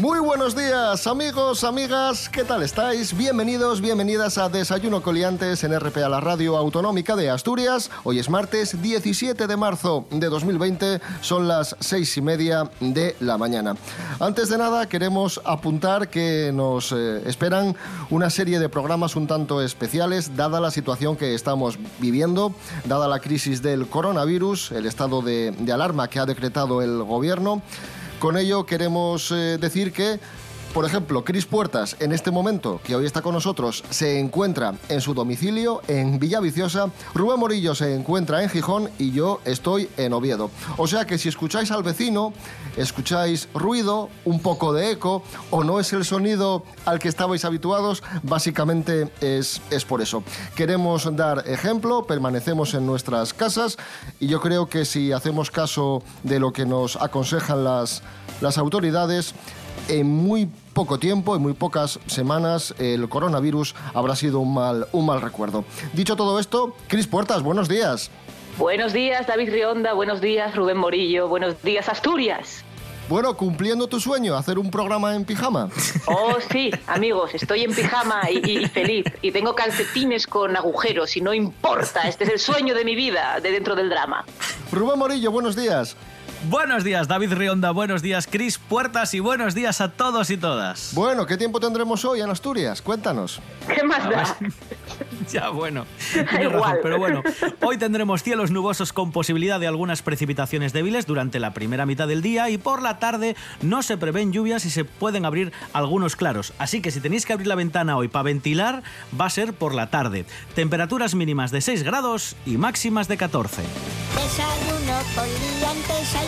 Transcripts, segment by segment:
Muy buenos días, amigos, amigas, ¿qué tal estáis? Bienvenidos, bienvenidas a Desayuno Coliantes en RPA, la radio autonómica de Asturias. Hoy es martes 17 de marzo de 2020, son las seis y media de la mañana. Antes de nada, queremos apuntar que nos eh, esperan una serie de programas un tanto especiales, dada la situación que estamos viviendo, dada la crisis del coronavirus, el estado de, de alarma que ha decretado el gobierno. Con ello queremos eh, decir que por ejemplo, Cris Puertas, en este momento, que hoy está con nosotros, se encuentra en su domicilio en Villaviciosa, Rubén Morillo se encuentra en Gijón y yo estoy en Oviedo. O sea que si escucháis al vecino, escucháis ruido, un poco de eco, o no es el sonido al que estabais habituados, básicamente es, es por eso. Queremos dar ejemplo, permanecemos en nuestras casas y yo creo que si hacemos caso de lo que nos aconsejan las, las autoridades, en muy poco tiempo, en muy pocas semanas, el coronavirus habrá sido un mal, un mal recuerdo. Dicho todo esto, Cris Puertas, buenos días. Buenos días, David Rionda, buenos días, Rubén Morillo, buenos días, Asturias. Bueno, cumpliendo tu sueño, hacer un programa en pijama. Oh, sí, amigos, estoy en pijama y, y, feliz. Y tengo calcetines con agujeros y no importa. Este es el sueño de mi vida, de dentro del drama. Rubén Morillo, buenos días. Buenos días, David Rionda. Buenos días, Cris Puertas. Y buenos días a todos y todas. Bueno, ¿qué tiempo tendremos hoy en Asturias? Cuéntanos. ¿Qué más da? ya, bueno. Tienes razón, pero bueno. Hoy tendremos cielos nubosos con posibilidad de algunas precipitaciones débiles durante la primera mitad del día y por la tarde no se prevén lluvias y se pueden abrir algunos claros. Así que si tenéis que abrir la ventana hoy para ventilar, va a ser por la tarde. Temperaturas mínimas de 6 grados y máximas de 14. Desayuno con liantes,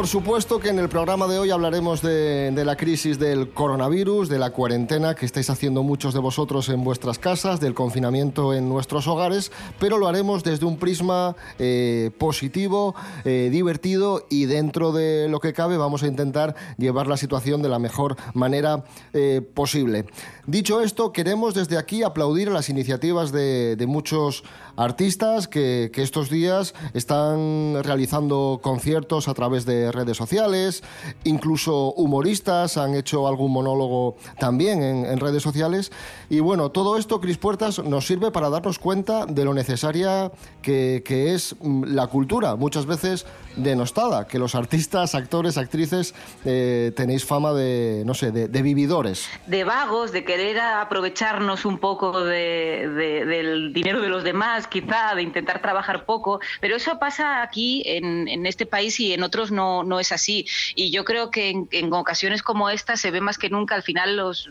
Por supuesto que en el programa de hoy hablaremos de, la crisis del coronavirus, de la cuarentena que estáis haciendo muchos de vosotros en vuestras casas, del confinamiento en nuestros hogares, pero lo haremos desde un prisma eh, positivo, eh, divertido y dentro de lo que cabe vamos a intentar llevar la situación de la mejor manera eh, posible. Dicho esto, queremos desde aquí aplaudir las iniciativas de muchos artistas que, que estos días están realizando conciertos a través de redes sociales, incluso humoristas han hecho algún monólogo también en, redes sociales. Y bueno, todo esto, Cris Puertas, nos sirve para darnos cuenta de lo necesaria que, que es la cultura, muchas veces denostada, que los artistas, actores, actrices eh, tenéis fama de, no sé, de, vividores. De vagos, de querer aprovecharnos un poco de, del dinero de los demás, quizá, de intentar trabajar poco, pero eso pasa aquí en, en este país y en otros no no, es así. Y yo creo que en, ocasiones como esta se ve más que nunca, al final los,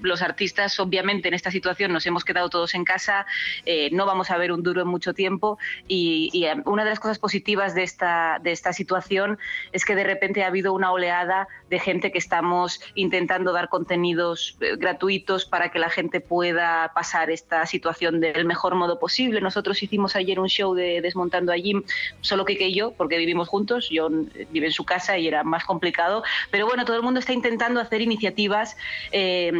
los artistas, obviamente en esta situación nos hemos quedado todos en casa, eh, no vamos a ver un duro en mucho tiempo y, y, una de las cosas positivas de esta, de esta situación es que de repente ha habido una oleada de gente que estamos intentando dar contenidos eh, gratuitos para que la gente pueda pasar esta situación del mejor modo posible. Nosotros hicimos ayer un show de Desmontando a Jim, solo que, que yo, porque vivimos juntos, yo vive en su casa y era más complicado. Pero bueno, todo el mundo está intentando hacer iniciativas eh,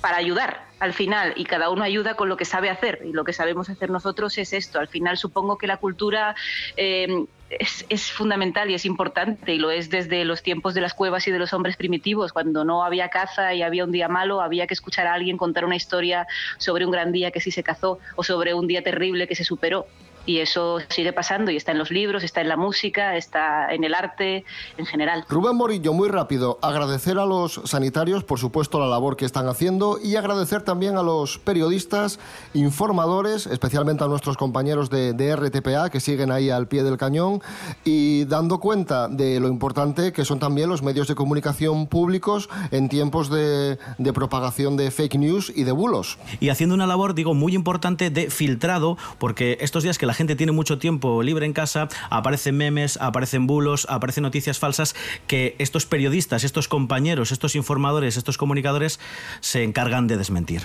para ayudar al final y cada uno ayuda con lo que sabe hacer y lo que sabemos hacer nosotros es esto. Al final supongo que la cultura eh, es, es, fundamental y es importante y lo es desde los tiempos de las cuevas y de los hombres primitivos. Cuando no había caza y había un día malo, había que escuchar a alguien contar una historia sobre un gran día que sí se cazó o sobre un día terrible que se superó y eso sigue pasando y está en los libros, está en la música, está en el arte en general. Rubén Morillo, muy rápido, agradecer a los sanitarios, por supuesto, la labor que están haciendo y agradecer también a los periodistas, informadores, especialmente a nuestros compañeros de, de RTPA que siguen ahí al pie del cañón y dando cuenta de lo importante que son también los medios de comunicación públicos en tiempos de, de propagación de fake news y de bulos. Y haciendo una labor, digo, muy importante de filtrado, porque estos días que la gente tiene mucho tiempo libre en casa, aparecen memes, aparecen bulos, aparecen noticias falsas que estos periodistas, estos compañeros, estos informadores, estos comunicadores se encargan de desmentir.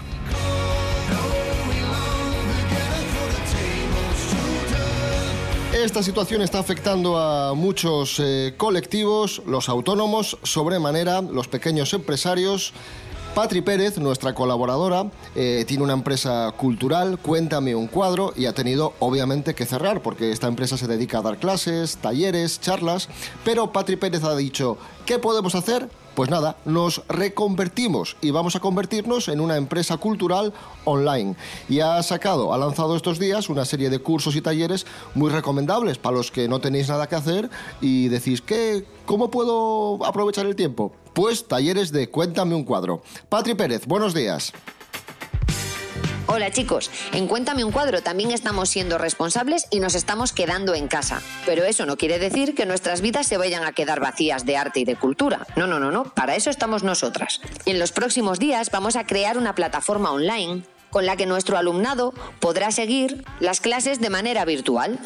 Esta situación está afectando a muchos eh, colectivos, los autónomos, sobremanera, los pequeños empresarios. Patri Pérez, nuestra colaboradora, eh, tiene una empresa cultural, Cuéntame un cuadro, y ha tenido obviamente que cerrar porque esta empresa se dedica a dar clases, talleres, charlas, pero Patri Pérez ha dicho, ¿qué podemos hacer? Pues nada, nos reconvertimos y vamos a convertirnos en una empresa cultural online. Y ha sacado, ha lanzado estos días una serie de cursos y talleres muy recomendables para los que no tenéis nada que hacer y decís, ¿qué, ¿cómo puedo aprovechar el tiempo? Pues talleres de Cuéntame un cuadro. Patri Pérez, buenos días. Hola chicos, en Cuéntame un cuadro también estamos siendo responsables y nos estamos quedando en casa. Pero eso no quiere decir que nuestras vidas se vayan a quedar vacías de arte y de cultura. No, no, no, no, para eso estamos nosotras. En los próximos días vamos a crear una plataforma online con la que nuestro alumnado podrá seguir las clases de manera virtual.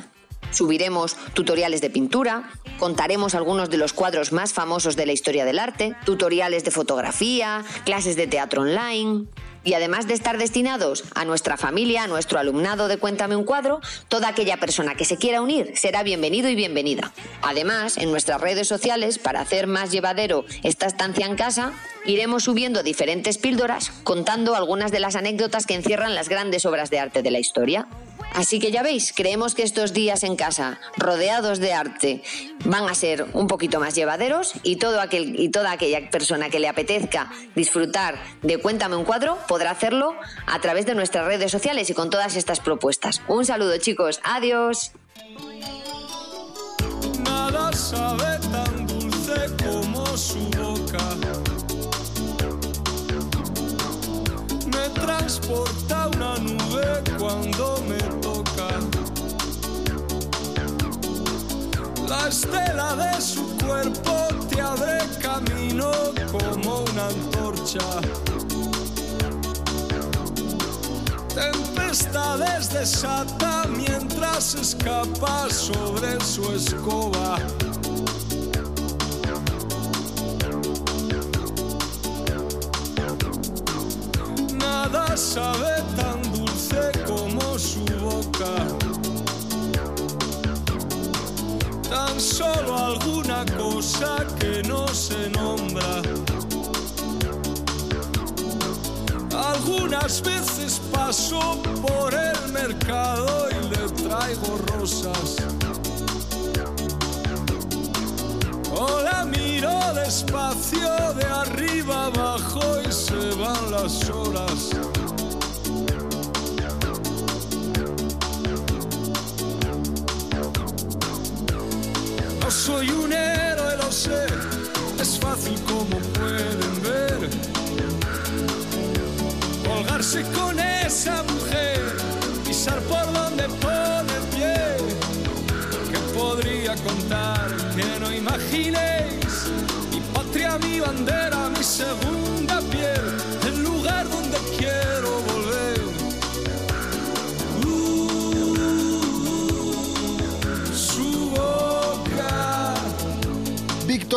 Subiremos tutoriales de pintura, contaremos algunos de los cuadros más famosos de la historia del arte, tutoriales de fotografía, clases de teatro online. Y además de estar destinados a nuestra familia, a nuestro alumnado de Cuéntame un cuadro, toda aquella persona que se quiera unir será bienvenido y bienvenida. Además, en nuestras redes sociales, para hacer más llevadero esta estancia en casa, iremos subiendo diferentes píldoras contando algunas de las anécdotas que encierran las grandes obras de arte de la historia. Así que ya veis, creemos que estos días en casa, rodeados de arte, van a ser un poquito más llevaderos y, todo aquel, y toda aquella persona que le apetezca disfrutar de Cuéntame un cuadro podrá hacerlo a través de nuestras redes sociales y con todas estas propuestas. Un saludo chicos, adiós. Nada sabe tan dulce como su. Transporta una nube cuando me toca. La estela de su cuerpo te abre camino como una antorcha. Tempestades desata mientras escapa sobre su escoba. Sabe tan dulce como su boca. Tan solo alguna cosa que no se nombra. Algunas veces paso por el mercado y le traigo rosas. O la miro despacio de arriba abajo y se van las horas. Con esa mujer, pisar por donde pone el pie. Que podría contar que no imaginéis mi patria, mi bandera, mi segunda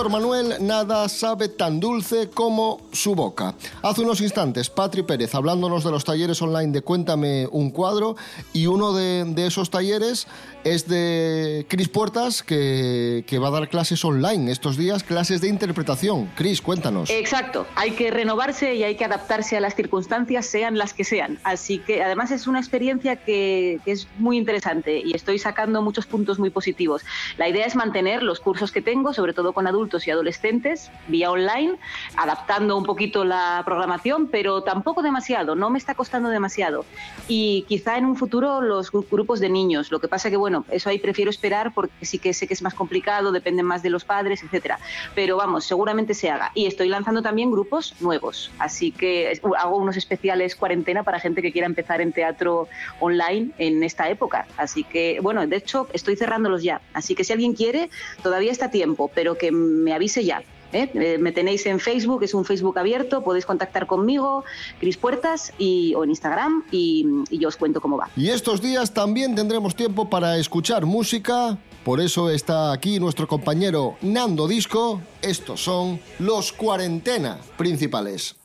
Manuel nada sabe tan dulce como su boca. Hace unos instantes, Patri Pérez hablándonos de los talleres online de Cuéntame un cuadro y uno de, esos talleres es de Cris Puertas que, va a dar clases online estos días, clases de interpretación. Cris, cuéntanos. Exacto, hay que renovarse y hay que adaptarse a las circunstancias, sean las que sean. Así que además es una experiencia que, es muy interesante y estoy sacando muchos puntos muy positivos. La idea es mantener los cursos que tengo, sobre todo con adultos y adolescentes vía online, adaptando un poquito la programación, pero tampoco demasiado, no me está costando demasiado. Y quizá en un futuro los grupos de niños. Lo que pasa que, bueno, eso ahí prefiero esperar porque sí que sé que es más complicado, depende más de los padres, etcétera. Pero vamos, seguramente se haga. Y estoy lanzando también grupos nuevos. Así que hago unos especiales cuarentena para gente que quiera empezar en teatro online en esta época. Así que, bueno, de hecho, estoy cerrándolos ya. Así que si alguien quiere, todavía está tiempo, pero que me avise ya. ¿eh? Eh, me tenéis en Facebook, es un Facebook abierto, podéis contactar conmigo, Cris Puertas, y, o en Instagram, y, y yo os cuento cómo va. Y estos días también tendremos tiempo para escuchar música, por eso está aquí nuestro compañero Nando Disco. Estos son los cuarentena principales.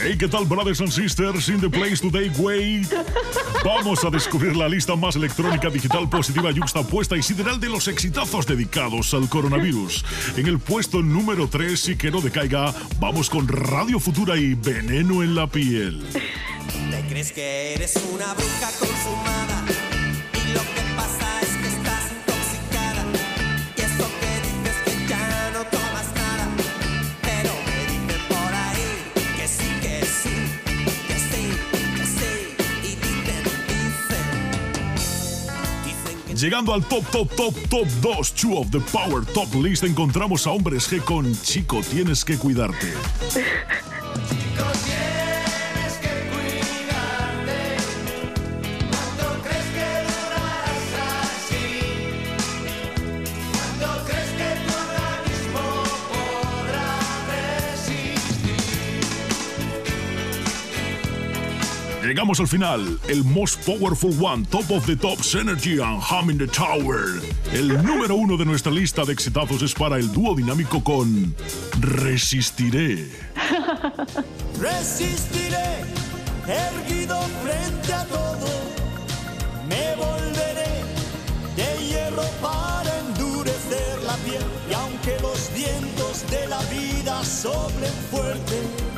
Hey, ¿qué tal, brothers and sisters in the place today, way? Vamos a descubrir la lista más electrónica, digital, positiva, yuxtapuesta y sideral de los exitazos dedicados al coronavirus. En el puesto número 3, y que no decaiga, vamos con Radio Futura y Veneno en la piel. ¿Te crees que eres una bruja consumada? Llegando al top, top, top, top 2, Two of the Power Top List, encontramos a Hombres G con Chico, tienes que cuidarte. Llegamos al final, el most powerful one, top of the tops, energy and hum in the tower. El número uno de nuestra lista de exitazos es para el dúo dinámico con Resistiré. Resistiré, erguido frente a todo. Me volveré de hierro para endurecer la piel. Y aunque los vientos de la vida soplen fuerte,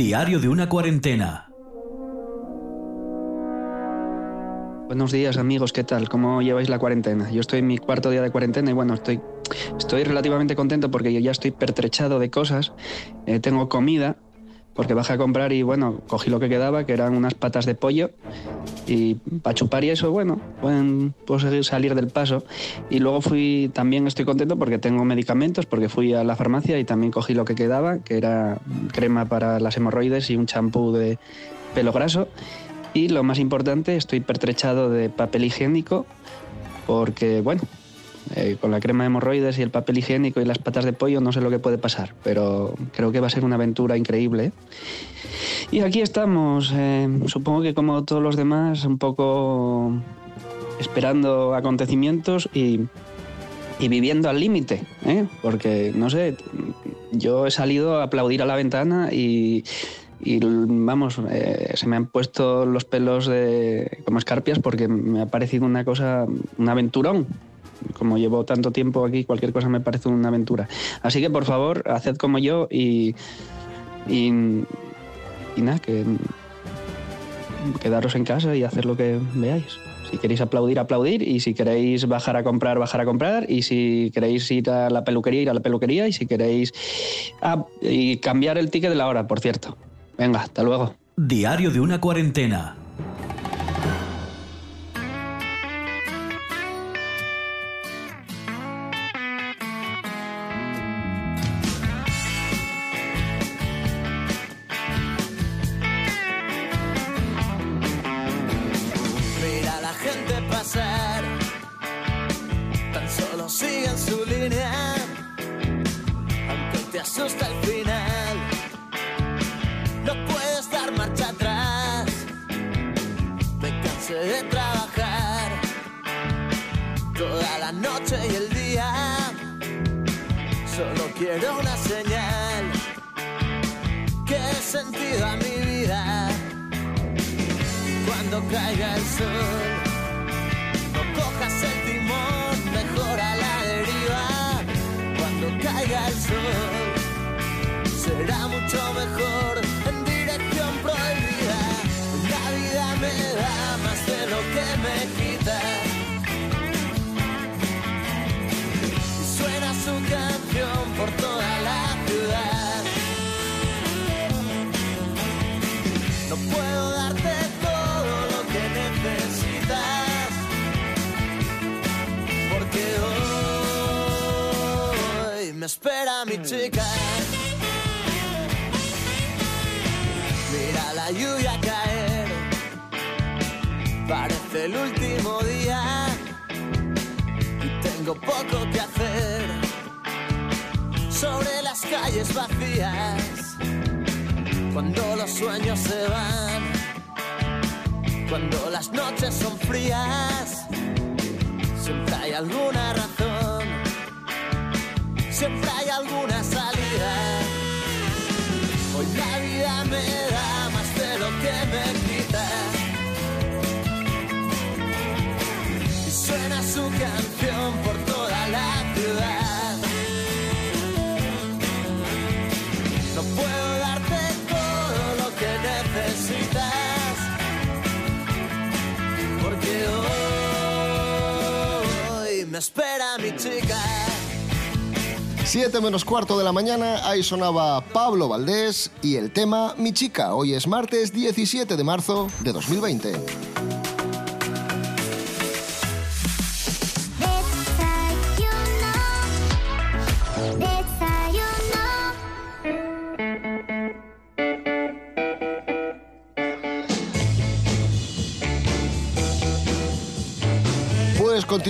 Diario de una cuarentena. Buenos días amigos, ¿qué tal? ¿Cómo lleváis la cuarentena? Yo estoy en mi cuarto día de cuarentena y bueno, estoy, estoy relativamente contento porque ya estoy pertrechado de cosas, Eh, tengo comida, porque bajé a comprar y bueno, cogí lo que quedaba, que eran unas patas de pollo y para chupar y eso, bueno, pueden, puedo salir del paso. Y luego fui, también estoy contento porque tengo medicamentos, porque fui a la farmacia y también cogí lo que quedaba, que era crema para las hemorroides y un champú de pelo graso. Y lo más importante, estoy pertrechado de papel higiénico porque, bueno, eh, con la crema de hemorroides y el papel higiénico y las patas de pollo no sé lo que puede pasar, pero creo que va a ser una aventura increíble. Y aquí estamos, eh, supongo que como todos los demás, un poco esperando acontecimientos y, y viviendo al límite, ¿eh? porque no sé, yo he salido a aplaudir a la ventana y, y, vamos, eh, se me han puesto los pelos de, como escarpias porque me ha parecido una cosa, un aventurón. Como llevo tanto tiempo aquí, cualquier cosa me parece una aventura. Así que por favor, haced como yo y, nada, que quedaros en casa y hacer lo que veáis. Si queréis aplaudir, aplaudir. Y si queréis bajar a comprar, bajar a comprar. Y si queréis ir a la peluquería, ir a la peluquería. Y si queréis ah, y cambiar el ticket de la hora, por cierto. Venga, hasta luego. Diario de una cuarentena. Cuando caiga el sol, no cojas el timón, mejora la deriva. Cuando caiga el sol, será mucho mejor chica. Mira la lluvia caer. Parece el último día. Y tengo poco que hacer. Sobre las calles vacías cuando los sueños se van, cuando las noches son frías, siempre hay alguna razón, siempre hay alguna salida. Hoy la vida me da más de lo que me quita. Y suena su canción 7 menos cuarto de la mañana, ahí sonaba Pablo Valdés y el tema Mi chica. Hoy es martes 17 de marzo de 2020.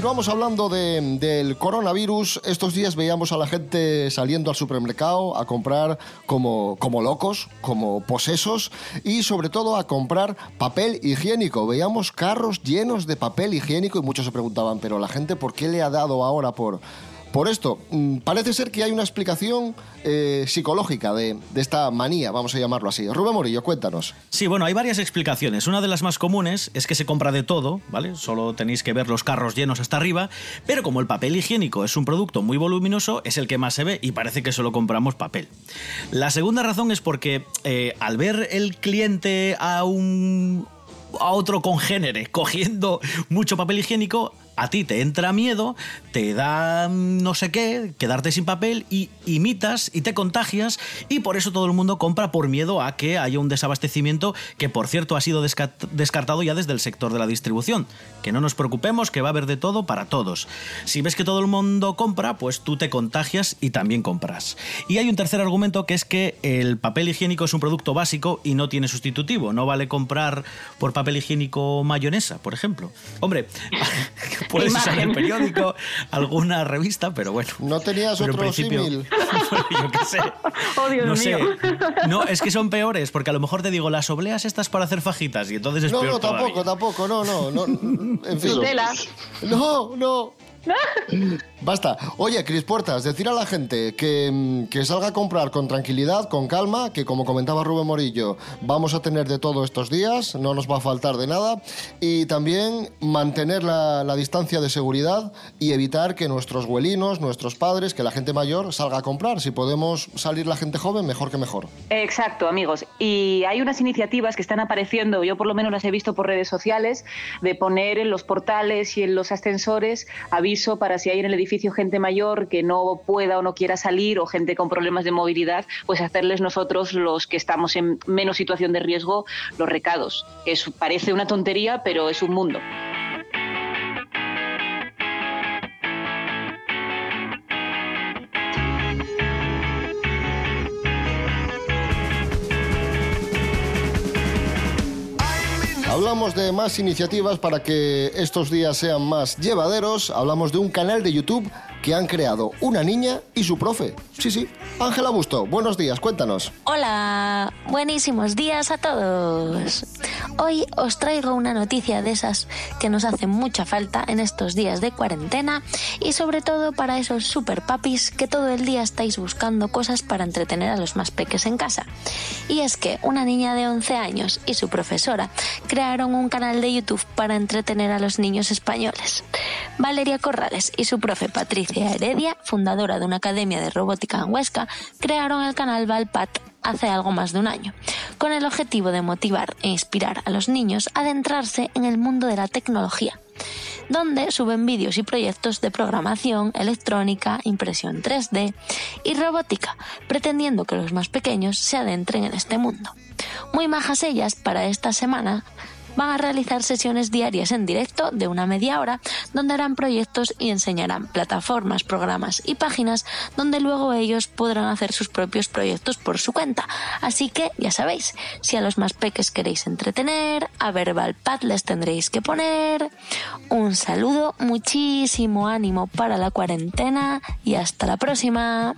Continuamos hablando de- del coronavirus. Estos días veíamos a la gente saliendo al supermercado a comprar como, como locos, como posesos y sobre todo a comprar papel higiénico. Veíamos carros llenos de papel higiénico y muchos se preguntaban, pero la gente, ¿por qué le ha dado ahora por, por esto? Mm, Parece ser que hay una explicación eh, psicológica de, esta manía, vamos a llamarlo así. Rubén Morillo, cuéntanos. Sí, bueno, hay varias explicaciones. Una de las más comunes es que se compra de todo, ¿vale? Solo tenéis que ver los carros llenos hasta arriba, pero como el papel higiénico es un producto muy voluminoso, es el que más se ve y parece que solo compramos papel. La segunda razón es porque eh, al ver el cliente a un a otro congénere cogiendo mucho papel higiénico, a ti te entra miedo, te da no sé qué, quedarte sin papel y imitas y te contagias y por eso todo el mundo compra por miedo a que haya un desabastecimiento que por cierto ha sido desca- descartado ya desde el sector de la distribución. Que no nos preocupemos, que va a haber de todo para todos. Si ves que todo el mundo compra, pues tú te contagias y también compras. Y hay un tercer argumento que es que el papel higiénico es un producto básico y no tiene sustitutivo. No vale comprar por papel higiénico mayonesa, por ejemplo. Hombre, puedes usar el periódico, alguna revista, pero bueno. ¿No tenías Pero otro principio- símil? Yo qué sé. Oh, Dios no mío. sé. No, es que son peores, porque a lo mejor te digo las obleas estas para hacer fajitas y entonces es No, peor no, tampoco, todavía. tampoco, no, no, no. En fin. Nutella. No, no. Basta. Oye, Cris Puertas, decir a la gente que, mm, que salga a comprar con tranquilidad, con calma, que como comentaba Rubén Morillo, vamos a tener de todo estos días, no nos va a faltar de nada, y también mantener la, la distancia de seguridad y evitar que nuestros huelinos, nuestros padres, que la gente mayor salga a comprar. Si podemos salir la gente joven, mejor que mejor. Exacto, amigos. Y hay unas iniciativas que están apareciendo, yo por lo menos las he visto por redes sociales, de poner en los portales y en los ascensores para si hay en el edificio gente mayor que no pueda o no quiera salir o gente con problemas de movilidad, pues hacerles nosotros los que estamos en menos situación de riesgo los recados. Es, parece una tontería, pero es un mundo. Hablamos de más iniciativas para que estos días sean más llevaderos. Hablamos de un canal de YouTube que han creado una niña y su profe. Sí, sí. Ángela Busto, buenos días, cuéntanos. Hola, buenísimos días a todos. Hoy os traigo una noticia de esas que nos hacen mucha falta en estos días de cuarentena y sobre todo para esos super papis que todo el día estáis buscando cosas para entretener a los más peques en casa. Y es que una niña de 11 años y su profesora crearon un canal de YouTube para entretener a los niños españoles. Valeria Corrales y su profe Patricia Heredia, fundadora de una academia de robótica en Huesca, crearon el canal Valpat hace algo más de un año, con el objetivo de motivar e inspirar a los niños a adentrarse en el mundo de la tecnología, donde suben vídeos y proyectos de programación, electrónica, impresión 3D y robótica, pretendiendo que los más pequeños se adentren en este mundo. Muy majas ellas para esta semana van a realizar sesiones diarias en directo de una media hora donde harán proyectos y enseñarán plataformas, programas y páginas donde luego ellos podrán hacer sus propios proyectos por su cuenta. Así que ya sabéis, si a los más peques queréis entretener, a Verbal Pad les tendréis que poner. Un saludo, muchísimo ánimo para la cuarentena y hasta la próxima.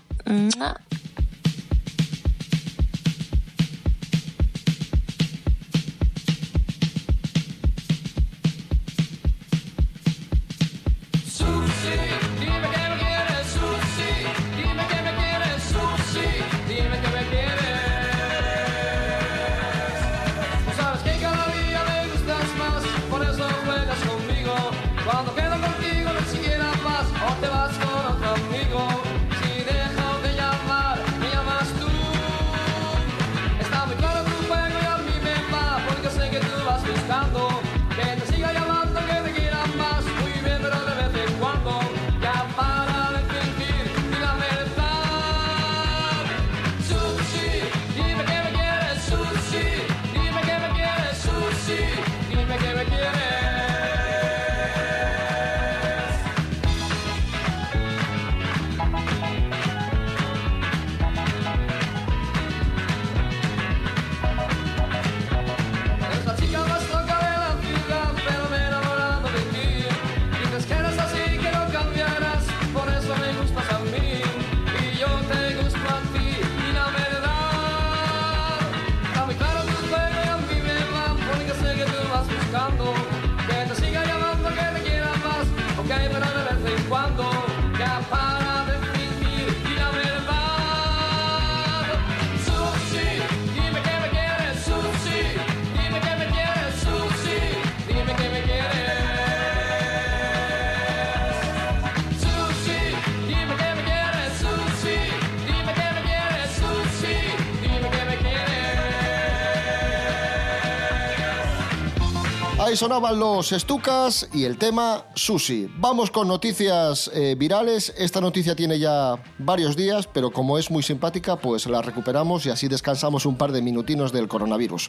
Ahí sonaban los estucas y el tema sushi. Vamos con noticias eh, virales. Esta noticia tiene ya varios días, pero como es muy simpática, pues la recuperamos y así descansamos un par de minutinos del coronavirus.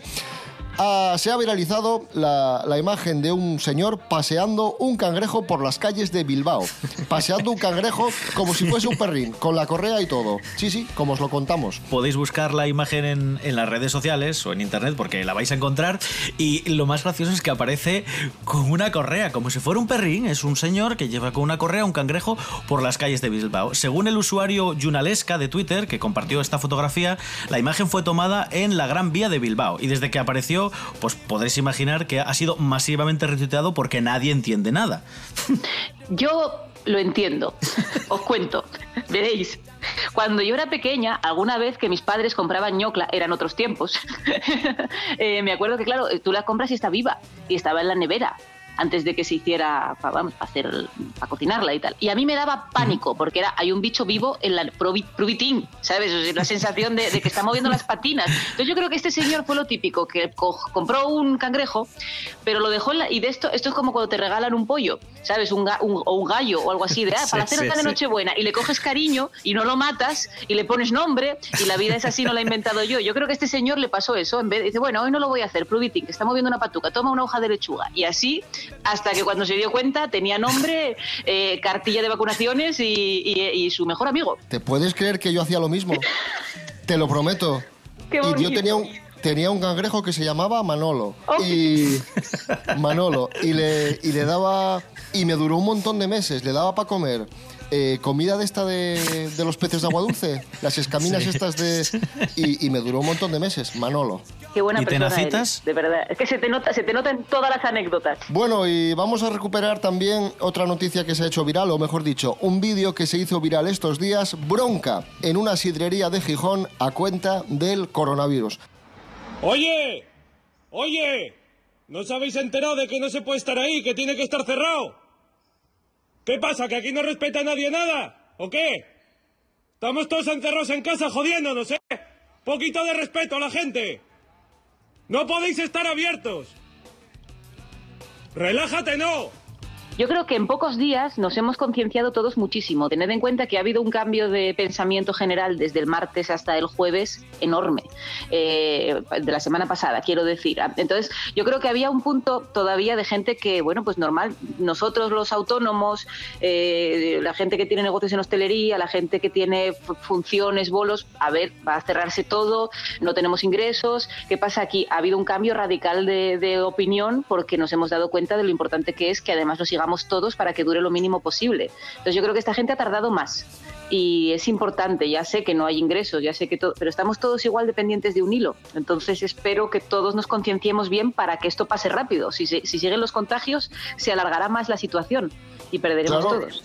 Ah, se ha viralizado la, imagen de un señor paseando un cangrejo por las calles de Bilbao. Paseando un cangrejo como si fuese un perrín, con la correa y todo. Sí, sí, como os lo contamos. Podéis buscar la imagen en, en las redes sociales o en internet porque la vais a encontrar. Y lo más gracioso es que aparece con una correa, como si fuera un perrín. Es un señor que lleva con una correa un cangrejo por las calles de Bilbao. Según el usuario Junalesca de Twitter, que compartió esta fotografía, la imagen fue tomada en la Gran Vía de Bilbao. Y desde que apareció, pues podréis imaginar que ha sido masivamente retuiteado porque nadie entiende nada. Yo lo entiendo. Os cuento. Veréis. Cuando yo era pequeña, alguna vez que mis padres compraban ñocla, eran otros tiempos, eh, me acuerdo que, claro, tú la compras y está viva y estaba en la nevera antes de que se hiciera, vamos, para hacer, para cocinarla y tal. Y a mí me daba pánico porque era, hay un bicho vivo en la probitín, ¿sabes? O sea, la sensación de, de que está moviendo las patinas. Entonces yo creo que este señor fue lo típico, que co- compró un cangrejo, pero lo dejó en la, y de esto, esto es como cuando te regalan un pollo, ¿sabes? Un, ga- un- o un gallo o algo así, de, ah, para la cena sí, de. Nochebuena, y le coges cariño y no lo matas y le pones nombre y la vida es así, no la he inventado yo. Yo creo que este señor le pasó eso, en vez dice, bueno, hoy no lo voy a hacer, probitín, que está moviendo una patuca, toma una hoja de lechuga. Y así, hasta que cuando se dio cuenta tenía nombre, eh, cartilla de vacunaciones y, y- y su mejor amigo. ¿Te puedes creer que yo hacía lo mismo? Te lo prometo. Qué y yo tenía un, tenía un cangrejo que se llamaba Manolo. Oh. Y. Manolo. Y le, y le daba. Y me duró un montón de meses. Le daba para comer. Eh, comida de esta de, de los peces de agua dulce, las escaminas Sí. estas de... Y, y me duró un montón de meses, Manolo. Qué buena ¿Y persona tenacitas? eres, de verdad. Es que se te nota, se te nota en todas las anécdotas. Bueno, y vamos a recuperar también otra noticia que se ha hecho viral, o mejor dicho, un vídeo que se hizo viral estos días, bronca, en una sidrería de Gijón a cuenta del coronavirus. Oye, oye, ¿no os habéis enterado de que no se puede estar ahí, que tiene que estar cerrado? ¿Qué pasa, que aquí no respeta a nadie nada? ¿O qué? Estamos todos encerrados en casa jodiéndonos, ¿eh? Poquito de respeto a la gente. No podéis estar abiertos. Relájate, no. Yo creo que en pocos días nos hemos concienciado todos muchísimo. Tened en cuenta que ha habido un cambio de pensamiento general desde el martes hasta el jueves enorme, eh, de la semana pasada, quiero decir. Entonces, yo creo que había un punto todavía de gente que, bueno, pues normal, nosotros los autónomos, eh, la gente que tiene negocios en hostelería, la gente que tiene funciones, bolos, a ver, va a cerrarse todo, no tenemos ingresos. ¿Qué pasa aquí? Ha habido un cambio radical de, opinión porque nos hemos dado cuenta de lo importante que es que además lo sigamos todos para que dure lo mínimo posible. Entonces yo creo que esta gente ha tardado más y es importante, ya sé que no hay ingresos, ya sé que todo, pero estamos todos igual dependientes de un hilo. Entonces espero que todos nos concienciemos bien para que esto pase rápido. Si, si siguen los contagios, se alargará más la situación y perderemos Claro. todos.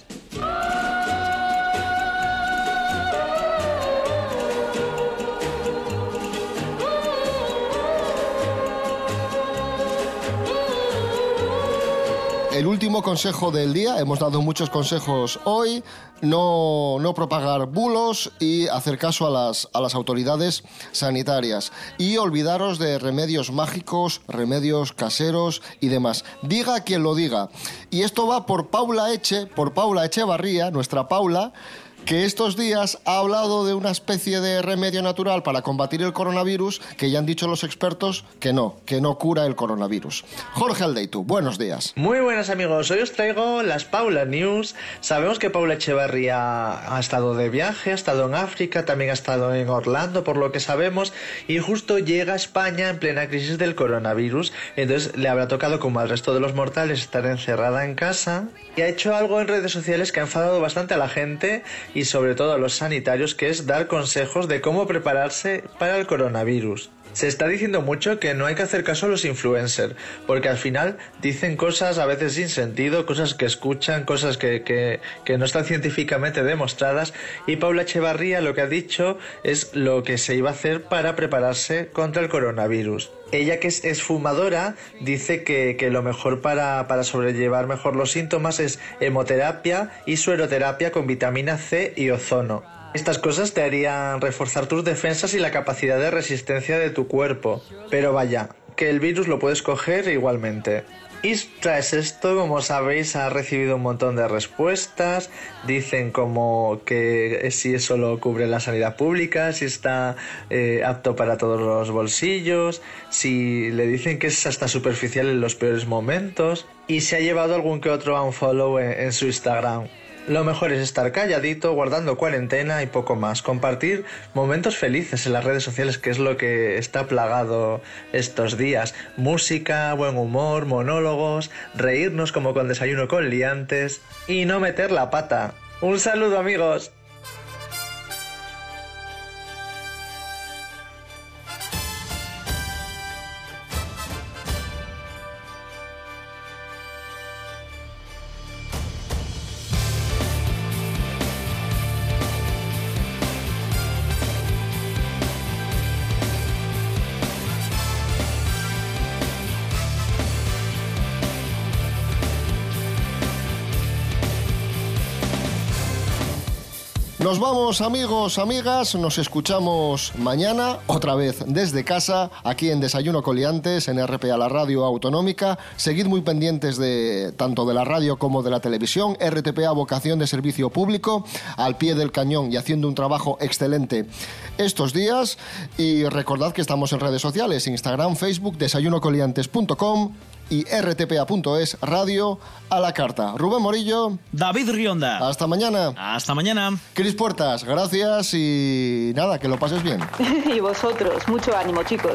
El último consejo del día, hemos dado muchos consejos hoy, no, no propagar bulos y hacer caso a las, a las autoridades sanitarias. Y olvidaros de remedios mágicos, remedios caseros y demás. Diga quien lo diga. Y esto va por Paula Eche, por Paula Echevarría, nuestra Paula, que estos días ha hablado de una especie de remedio natural para combatir el coronavirus que ya han dicho los expertos que no, que no cura el coronavirus. Jorge Aldeitu, buenos días. Muy buenas amigos, hoy os traigo las Paula News. Sabemos que Paula Echevarría ha estado de viaje, ha estado en África, también ha estado en Orlando, por lo que sabemos, y justo llega a España en plena crisis del coronavirus. Entonces le habrá tocado, como al resto de los mortales, estar encerrada en casa. Y ha hecho algo en redes sociales que ha enfadado bastante a la gente y sobre todo a los sanitarios, que es dar consejos de cómo prepararse para el coronavirus. Se está diciendo mucho que no hay que hacer caso a los influencers, porque al final dicen cosas a veces sin sentido, cosas que escuchan, cosas que, que- no están científicamente demostradas, y Paula Echevarría lo que ha dicho es lo que se iba a hacer para prepararse contra el coronavirus. Ella que es, fumadora dice que, que lo mejor para, para sobrellevar mejor los síntomas es hemoterapia y sueroterapia con vitamina C y ozono. Estas cosas te harían reforzar tus defensas y la capacidad de resistencia de tu cuerpo. Pero vaya, que el virus lo puedes coger igualmente. Y tras esto, como sabéis, ha recibido un montón de respuestas. Dicen como que si eso lo cubre la sanidad pública, si está eh, apto para todos los bolsillos, si le dicen que es hasta superficial en los peores momentos. Y se ha llevado algún que otro unfollow en, en su Instagram. Lo mejor es estar calladito, guardando cuarentena y poco más. Compartir momentos felices en las redes sociales, que es lo que está plagado estos días. Música, buen humor, monólogos, reírnos como con desayuno con liantes y no meter la pata. Un saludo amigos. Vamos amigos, amigas, nos escuchamos mañana, otra vez desde casa, aquí en Desayuno Coliantes, en RPA, la radio autonómica. Seguid muy pendientes de tanto de la radio como de la televisión. RTPA, vocación de servicio público, al pie del cañón y haciendo un trabajo excelente estos días. Y recordad que estamos en redes sociales, Instagram, Facebook, desayunocoliantes.com y rtpa.es, radio a la carta. Rubén Morillo. David Rionda. Hasta mañana. Hasta mañana. Cris Puertas, gracias y nada, que lo pases bien. y vosotros, mucho ánimo, chicos.